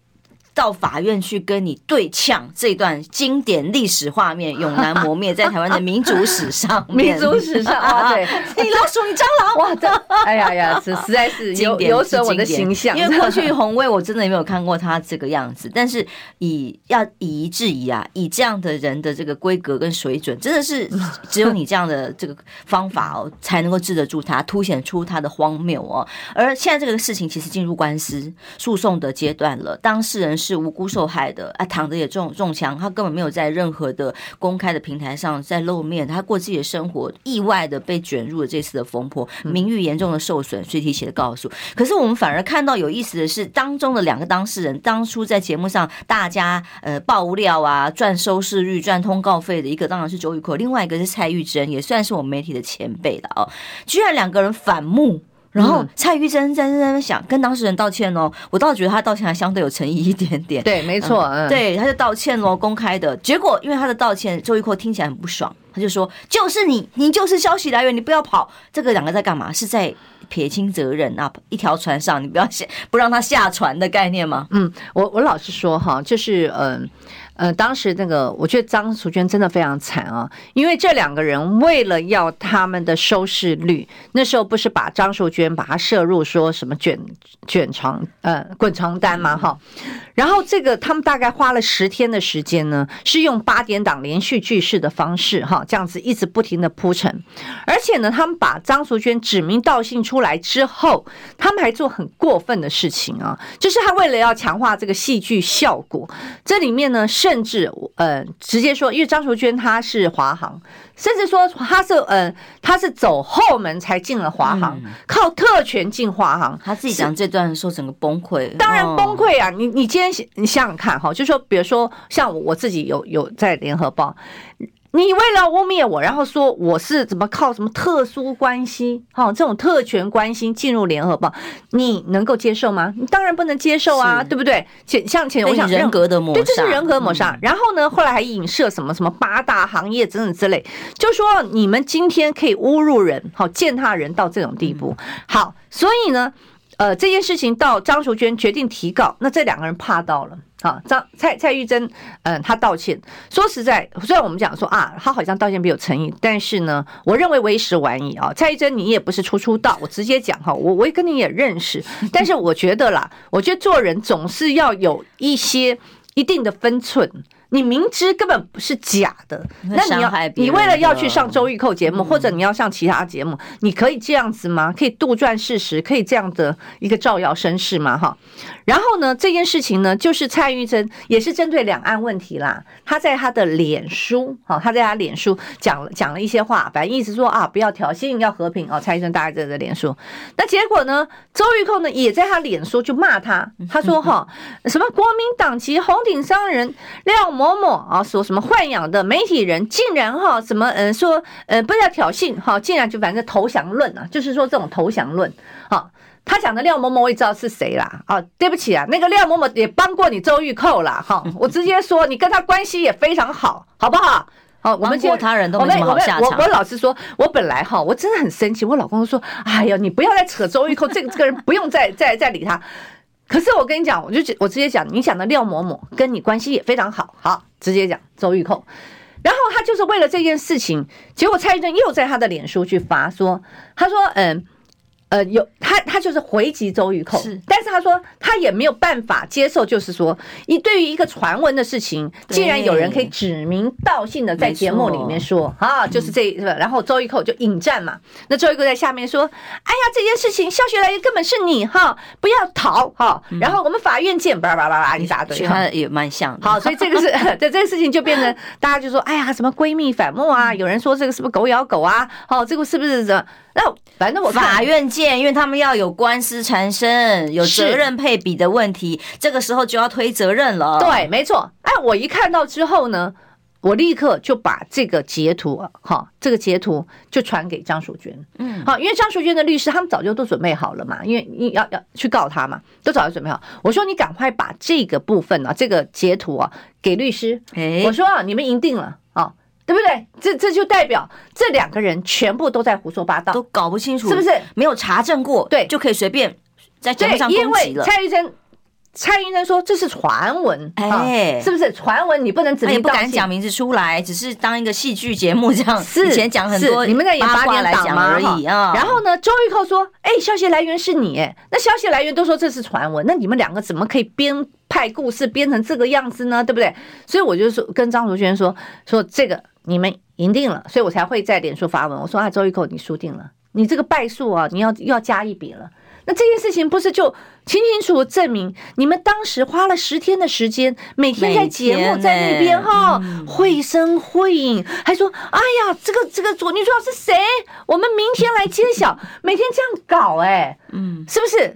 到法院去跟你对呛，这段经典历史画面永难磨灭，*laughs* 在台湾的民主史上，民主史上啊，对，*laughs* 你老鼠，你蟑螂，哇，这，哎呀呀，这 *laughs* 实在是有有损我的形象。因为过去红卫我真的也没有看过他这个样子，但是以要以一制一啊，以这样的人的这个规格跟水准，真的是只有你这样的这个方法哦，才能够治得住他，凸显出他的荒谬哦。而现在这个事情其实进入官司诉讼的阶段了，当事人。是无辜受害的啊，躺着也中中枪，他根本没有在任何的公开的平台上在露面，他过自己的生活，意外的被卷入了这次的风波，名誉严重的受损，所以提起了告诉。可是我们反而看到有意思的是，当中的两个当事人，当初在节目上大家呃爆料啊，赚收视率、赚通告费的一个当然是周玉蔻，另外一个是蔡玉珍，也算是我们媒体的前辈了哦，居然两个人反目。然后蔡玉珍在在那想跟当事人道歉哦，我倒觉得他道歉还相对有诚意一点点。对，没错，嗯，对，他就道歉喽，公开的。结果因为他的道歉，周玉蔻听起来很不爽，他就说：“就是你，你就是消息来源，你不要跑。”这个两个在干嘛？是在撇清责任啊？一条船上，你不要下，不让他下船的概念吗？嗯，我我老实说哈，就是嗯。呃，呃当时那个，我觉得张淑娟真的非常惨啊，因为这两个人为了要他们的收视率，那时候不是把张淑娟把她摄入说什么卷卷床呃滚床单吗？哈，然后这个他们大概花了十天的时间呢，是用八点档连续剧式的方式哈，这样子一直不停的铺陈，而且呢，他们把张淑娟指名道姓出来之后，他们还做很过分的事情啊，就是他为了要强化这个戏剧效果，这里面呢是。甚至呃，直接说，因为张淑娟她是华航，甚至说她是呃，她是走后门才进了华航，嗯、靠特权进华航。她自己讲这段的时候，整个崩溃，当然崩溃啊！你你今天你想想看哈，就说比如说像我自己有有在联合报。你为了污蔑我，然后说我是怎么靠什么特殊关系，哈，这种特权关系进入联合报，你能够接受吗？你当然不能接受啊，对不对？前像前我想人格的抹杀，对，这是人格抹杀。然后呢，后来还影射什么什么八大行业等等之类，就说你们今天可以侮辱人，好践踏人到这种地步。好，所以呢，呃，这件事情到张淑娟决定提告，那这两个人怕到了。好，张蔡蔡玉珍，嗯，他道歉。说实在，虽然我们讲说啊，他好像道歉比有诚意，但是呢，我认为为时晚矣啊。蔡玉珍，你也不是初出道，我直接讲哈，我我也跟你也认识，但是我觉得啦，我觉得做人总是要有一些一定的分寸。你明知根本不是假的，那你要你为了要去上周玉蔻节目，或者你要上其他节目，你可以这样子吗？可以杜撰事实，可以这样的一个造谣生事吗？哈，然后呢，这件事情呢，就是蔡玉珍也是针对两岸问题啦，他在他的脸书，哈，他在他脸书讲了讲了一些话，反正意思说啊，不要挑衅，要和平哦。蔡玉珍大概在这脸书，那结果呢，周玉蔻呢也在他脸书就骂他，他说哈，什么国民党籍红顶商人廖。某某某啊，说什么豢养的媒体人竟然哈什么嗯说嗯不要挑衅哈，竟然就反正投降论啊，就是说这种投降论啊。他讲的廖某某我也知道是谁啦啊，对不起啊，那个廖某某也帮过你周玉蔻啦哈，*laughs* 我直接说你跟他关系也非常好，好不好？好，我们过他人都没什么好下场。我我老实说，我本来哈我真的很生气，我老公说，哎呀，你不要再扯周玉蔻，这个这个人不用再再再理他。可是我跟你讲，我就我直接讲，你讲的廖某某跟你关系也非常好，好，直接讲周玉蔻，然后他就是为了这件事情，结果蔡玉珍又在他的脸书去发说，他说，嗯。有他，他就是回击周玉蔻，是，但是他说他也没有办法接受，就是说，一对于一个传闻的事情，竟然有人可以指名道姓的在节目里面说啊，就是这？然后周玉蔻就引战嘛，那周玉蔻在下面说，哎呀，这件事情消息来源根本是你哈，不要逃哈，然后我们法院见，叭叭叭叭一大堆，他也蛮像的。好，所以这个是 *laughs* 对这个事情就变成大家就说，哎呀，什么闺蜜反目啊？有人说这个是不是狗咬狗啊？好，这个是不是这？那反正我法院见，因为他们要有官司缠身，有责任配比的问题，这个时候就要推责任了。对，没错。哎，我一看到之后呢，我立刻就把这个截图，哈，这个截图就传给张淑娟。嗯，好，因为张淑娟的律师他们早就都准备好了嘛，因为你要要去告他嘛，都早就准备好。我说你赶快把这个部分啊，这个截图啊给律师。哎，我说啊，你们赢定了。对不对？这这就代表这两个人全部都在胡说八道，都搞不清楚，是不是？没有查证过，对，就可以随便在节目上攻击了。因为蔡医生，蔡医生说这是传闻，哎，是不是传闻？你不能指名道姓，也不敢讲名字出来，只是当一个戏剧节目这样。是以前讲很多，你们在演八点来讲而已啊。然后呢，周玉蔻说：“哎，消息来源是你，那消息来源都说这是传闻，那你们两个怎么可以编派故事编成这个样子呢？对不对？”所以我就说跟张淑娟说说这个。你们赢定了，所以我才会在脸书发文。我说啊，周玉蔻，你输定了，你这个败诉啊，你要又要加一笔了。那这件事情不是就清清楚楚证明你们当时花了十天的时间，每天在节目在那边哈绘声绘影，还说哎呀，这个这个主女主角是谁？我们明天来揭晓。每天这样搞，哎，嗯，是不是？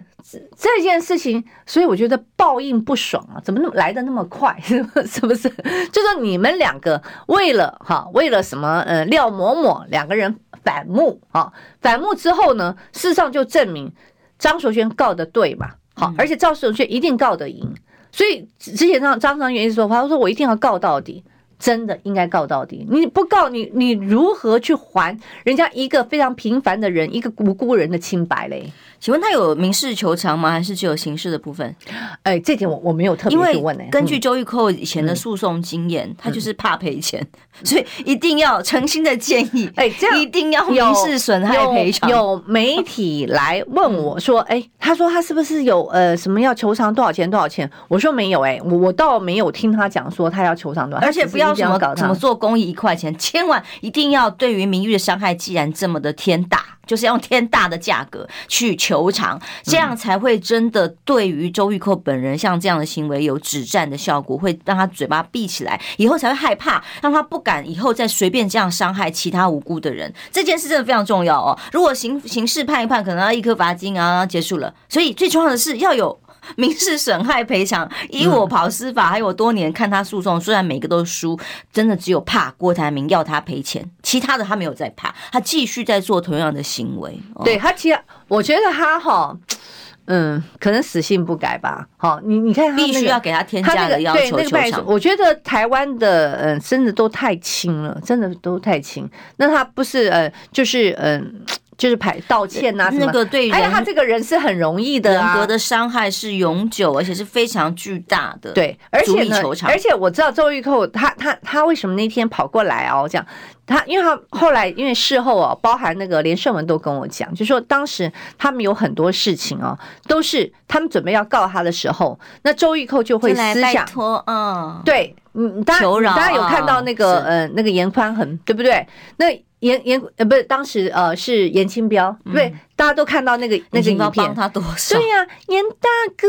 这件事情，所以我觉得报应不爽啊！怎么那么来的那么快？*laughs* 是不是？就说你们两个为了哈，为了什么？呃，廖某某两个人反目啊，反目之后呢，事实上就证明张淑娟告的对嘛。好，而且赵淑娟一定告得赢。所以之前张张长元一说话，他说我一定要告到底，真的应该告到底。你不告你，你如何去还人家一个非常平凡的人，一个无辜人的清白嘞？请问他有民事求偿吗？还是只有刑事的部分？哎，这点我我没有特别去问呢。根据周玉蔻以前的诉讼经验，他就是怕赔钱，*laughs* 所以一定要诚心的建议，哎，这样一定要民事损害赔偿。有媒体来问我 *laughs* 说，哎，他说他是不是有呃什么要求偿多少钱多少钱？我说没有，哎，我我倒没有听他讲说他要求偿多少，而且不要什么搞？怎么做公益一块钱，千万一定要对于名誉的伤害，既然这么的天大。就是要用天大的价格去求偿，这样才会真的对于周玉蔻本人像这样的行为有止战的效果，会让他嘴巴闭起来，以后才会害怕，让他不敢以后再随便这样伤害其他无辜的人。这件事真的非常重要哦。如果刑刑事判一判，可能要一颗罚金啊，结束了。所以最重要的是要有。民事损害赔偿，以我跑司法，还有我多年看他诉讼，虽然每个都输，真的只有怕郭台铭要他赔钱，其他的他没有在怕，他继续在做同样的行为。对他，其实我觉得他哈，嗯，可能死性不改吧。好，你你看，必须要给他添加的要求。我觉得台湾的嗯，真的都太轻了，真的都太轻。那他不是呃，就是嗯。就是排道歉呐、啊，那个对人，哎呀，他这个人是很容易的、啊，人格的伤害是永久，而且是非常巨大的。对，而且呢，而且我知道周玉蔻他他他为什么那天跑过来哦，这样他，因为他后来因为事后哦，包含那个连胜文都跟我讲，就说当时他们有很多事情哦，都是他们准备要告他的时候，那周玉蔻就会私下托啊，对，嗯，大家大家有看到那个呃那个严宽恒对不对？那。严严呃不是当时呃是严清标、嗯、对，大家都看到那个那个影片，他多少？对呀、啊，严大哥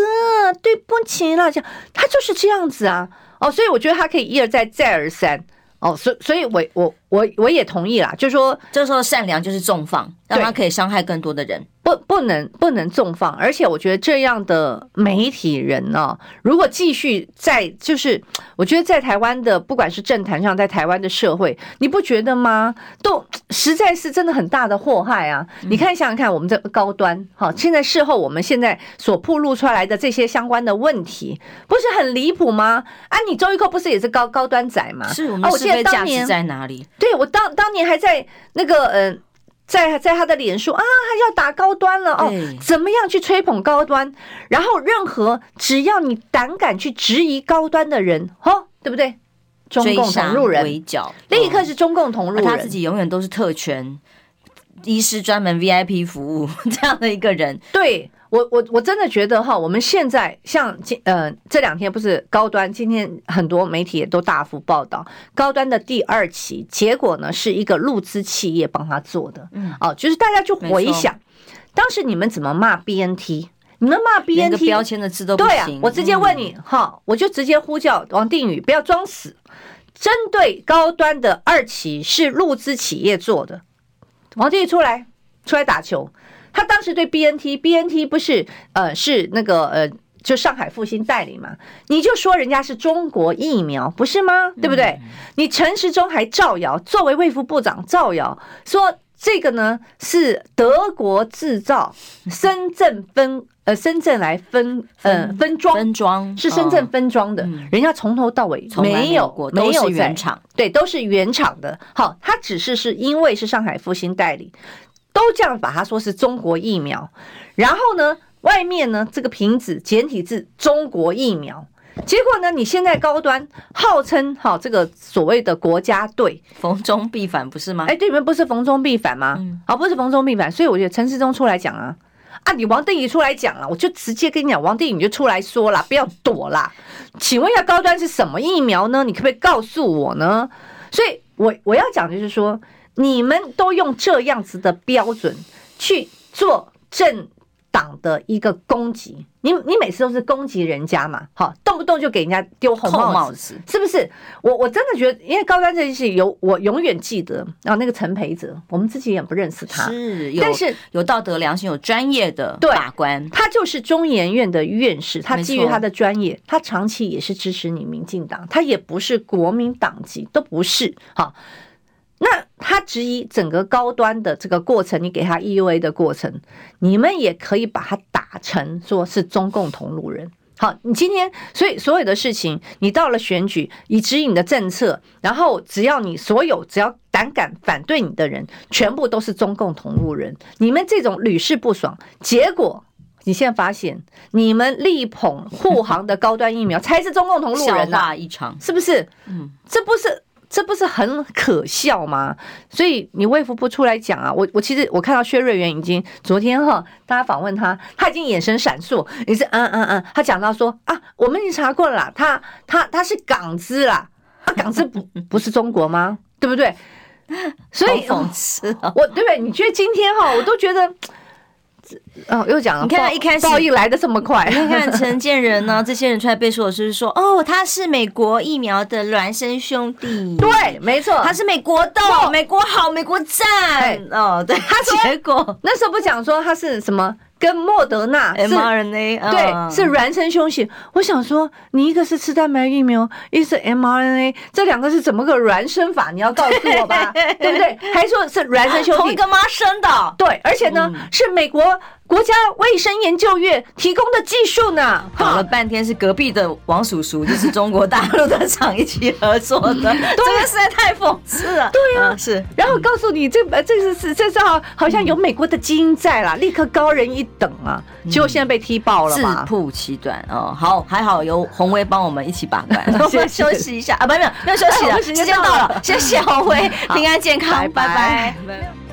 对不起啦，这样他就是这样子啊。哦，所以我觉得他可以一而再再而三。哦，所所以我我我我也同意啦，就是说这时候善良就是重放，让他可以伤害更多的人。不，不能，不能纵放。而且，我觉得这样的媒体人呢、哦，如果继续在，就是我觉得在台湾的，不管是政坛上，在台湾的社会，你不觉得吗？都实在是真的很大的祸害啊！你看，想想看，我们这高端，好，现在事后我们现在所曝露出来的这些相关的问题，不是很离谱吗？啊，你周玉蔻不是也是高高端仔吗？是我们是非价值在哪里？对我当当年还在那个嗯。呃在在他的脸书啊，他要打高端了哦，怎么样去吹捧高端？然后任何只要你胆敢去质疑高端的人，哦，对不对？中共同路人，围剿，立刻是中共同路人。他自己永远都是特权，医师专门 VIP 服务 *laughs* 这样的一个人，对。我我我真的觉得哈，我们现在像今呃这两天不是高端，今天很多媒体也都大幅报道高端的第二期，结果呢是一个陆资企业帮他做的，嗯，哦，就是大家就回想，当时你们怎么骂 BNT，你们骂 BNT 标签的字都不行，对啊，我直接问你哈，我就直接呼叫王定宇不要装死，针对高端的二期是陆资企业做的，王定宇出来出来打球。他当时对 B N T，B N T 不是呃是那个呃就上海复星代理嘛？你就说人家是中国疫苗，不是吗？对不对？你陈时中还造谣，作为卫福部长造谣说这个呢是德国制造，深圳分呃深圳来分呃分装分装是深圳分装的，人家从头到尾没有过，没有原厂，对，都是原厂的。好，他只是是因为是上海复星代理。都这样把它说是中国疫苗，然后呢，外面呢这个瓶子简体字中国疫苗，结果呢，你现在高端号称哈这个所谓的国家队逢中必反不是吗？哎，对面不是逢中必反吗？啊、嗯哦，不是逢中必反，所以我觉得陈世忠出来讲啊，啊，你王定宇出来讲了，我就直接跟你讲，王定宇就出来说了，不要躲啦。请问一下，高端是什么疫苗呢？你可不可以告诉我呢？所以我我要讲就是说。你们都用这样子的标准去做政党的一个攻击，你你每次都是攻击人家嘛，好，动不动就给人家丢红帽子，是不是？我我真的觉得，因为高端这件事有我永远记得啊，那个陈培哲，我们自己也不认识他，是，但是有道德良心、有专业的法官，他就是中研院的院士，他基于他的专业，他长期也是支持你民进党，他也不是国民党籍，都不是，好。那他质疑整个高端的这个过程，你给他 EUA 的过程，你们也可以把它打成说是中共同路人。好，你今天所以所有的事情，你到了选举，以指引你的政策，然后只要你所有只要胆敢反对你的人，全部都是中共同路人。你们这种屡试不爽，结果你现在发现，你们力捧护航的高端疫苗才是中共同路人啊，一场是不是？嗯，这不是。这不是很可笑吗？所以你卫福部出来讲啊，我我其实我看到薛瑞元已经昨天哈，大家访问他，他已经眼神闪烁，也是嗯嗯嗯，他讲到说啊，我们已经查过了啦，他他他是港资啦，啊港资不不是中国吗？对不对？所以讽刺我对不对？你觉得今天哈，我都觉得。哦，又讲了。你看一开始报应来的这么快，你看 *laughs* 陈建仁呢，这些人出来背书的是说，哦，他是美国疫苗的孪生兄弟。对，没错，他是美国的，美国好，美国赞。哦，对，他结果那时候不讲说他是什么？跟莫德纳 mRNA 对，是孪生兄弟。我想说，你一个是吃蛋白疫苗，一是 mRNA，这两个是怎么个孪生法？你要告诉我吧，*laughs* 对不对？还说是孪生兄弟，同一个妈生的。对，而且呢，是美国国家卫生研究院提供的技术呢？搞了半天是隔壁的王叔叔，就是中国大陆的厂一起合作的，*laughs* 这个实在太讽刺了。对啊，是。然后告诉你，这这是是这是好好像有美国的基因在啦，立刻高人一等啊！结果现在被踢爆了，自曝其短哦。好，还好有鸿薇帮我们一起把关。*laughs* 先休息一下啊，不，没有没有休息了，*laughs* 时间到了，谢谢鸿薇，平安健康，拜拜。